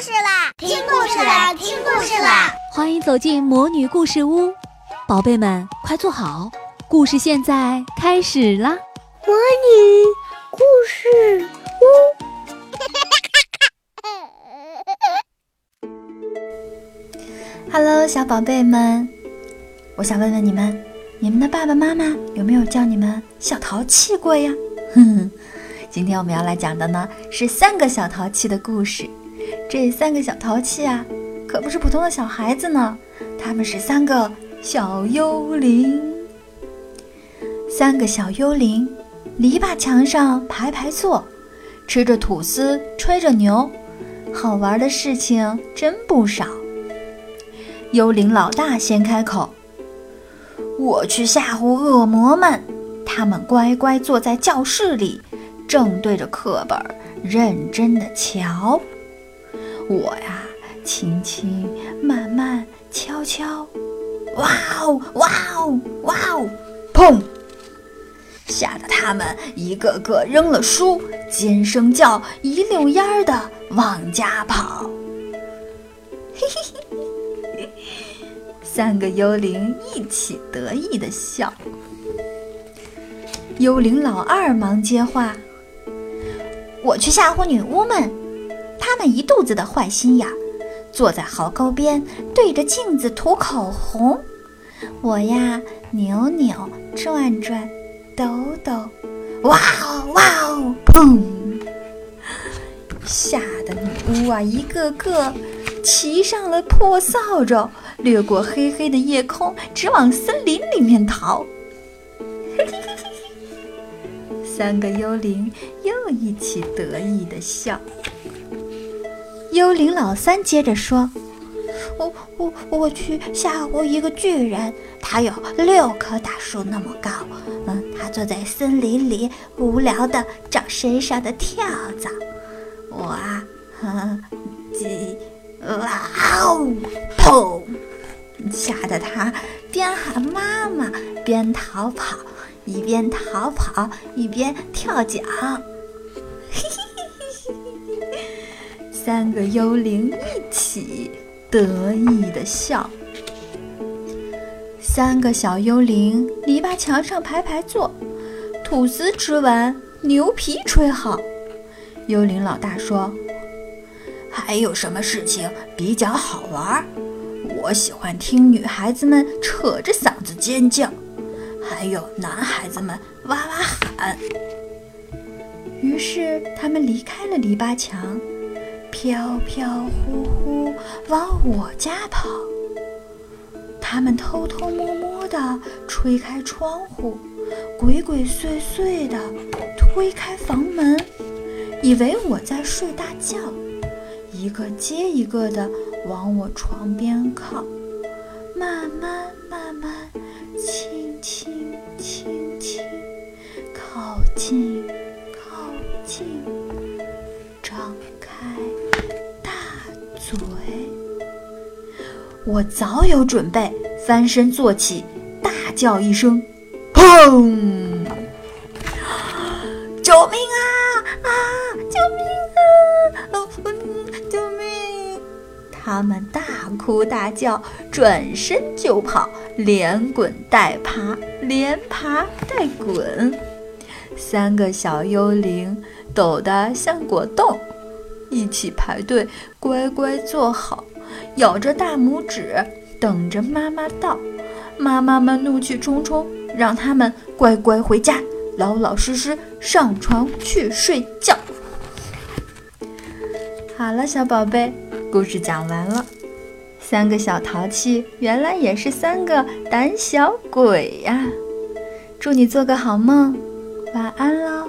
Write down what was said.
事啦！听故事啦！听故事啦！欢迎走进魔女故事屋，宝贝们快坐好，故事现在开始啦！魔女故事屋，Hello，小宝贝们，我想问问你们，你们的爸爸妈妈有没有叫你们小淘气过呀？哼哼。今天我们要来讲的呢是三个小淘气的故事。这三个小淘气啊，可不是普通的小孩子呢，他们是三个小幽灵。三个小幽灵，篱笆墙上排排坐，吃着吐司，吹着牛，好玩的事情真不少。幽灵老大先开口：“我去吓唬恶魔们，他们乖乖坐在教室里。”正对着课本认真的瞧，我呀，轻轻慢慢悄悄，哇哦哇哦哇哦，砰！吓得他们一个个扔了书，尖声叫，一溜烟儿的往家跑。嘿嘿嘿，三个幽灵一起得意的笑。幽灵老二忙接话。我去吓唬女巫们，他们一肚子的坏心眼，坐在壕沟边对着镜子涂口红。我呀，扭扭转转，抖抖，哇哦哇哦，砰！吓得女巫啊，一个个骑上了破扫帚，掠过黑黑的夜空，直往森林里面逃。三个幽灵又一起得意的笑。幽灵老三接着说：“我我我去吓唬一个巨人，他有六棵大树那么高。嗯，他坐在森林里，无聊的找身上的跳蚤。我啊，几哇哦，砰！吓得他边喊妈妈边逃跑。”一边逃跑一边跳脚，三个幽灵一起得意的笑。三个小幽灵篱笆墙上排排坐，吐司吃完，牛皮吹好。幽灵老大说：“还有什么事情比较好玩？我喜欢听女孩子们扯着嗓子尖叫。”还有男孩子们哇哇喊，于是他们离开了篱笆墙，飘飘忽忽往我家跑。他们偷偷摸摸地吹开窗户，鬼鬼祟祟地推开房门，以为我在睡大觉，一个接一个地往我床边靠，慢慢慢慢，嘴。我早有准备，翻身坐起，大叫一声：“砰！”救命啊啊！救命啊！救命！他们大哭大叫，转身就跑。连滚带爬，连爬带滚，三个小幽灵抖得像果冻，一起排队，乖乖坐好，咬着大拇指，等着妈妈到。妈妈们怒气冲冲，让他们乖乖回家，老老实实上床去睡觉。好了，小宝贝，故事讲完了。三个小淘气，原来也是三个胆小鬼呀！祝你做个好梦，晚安喽！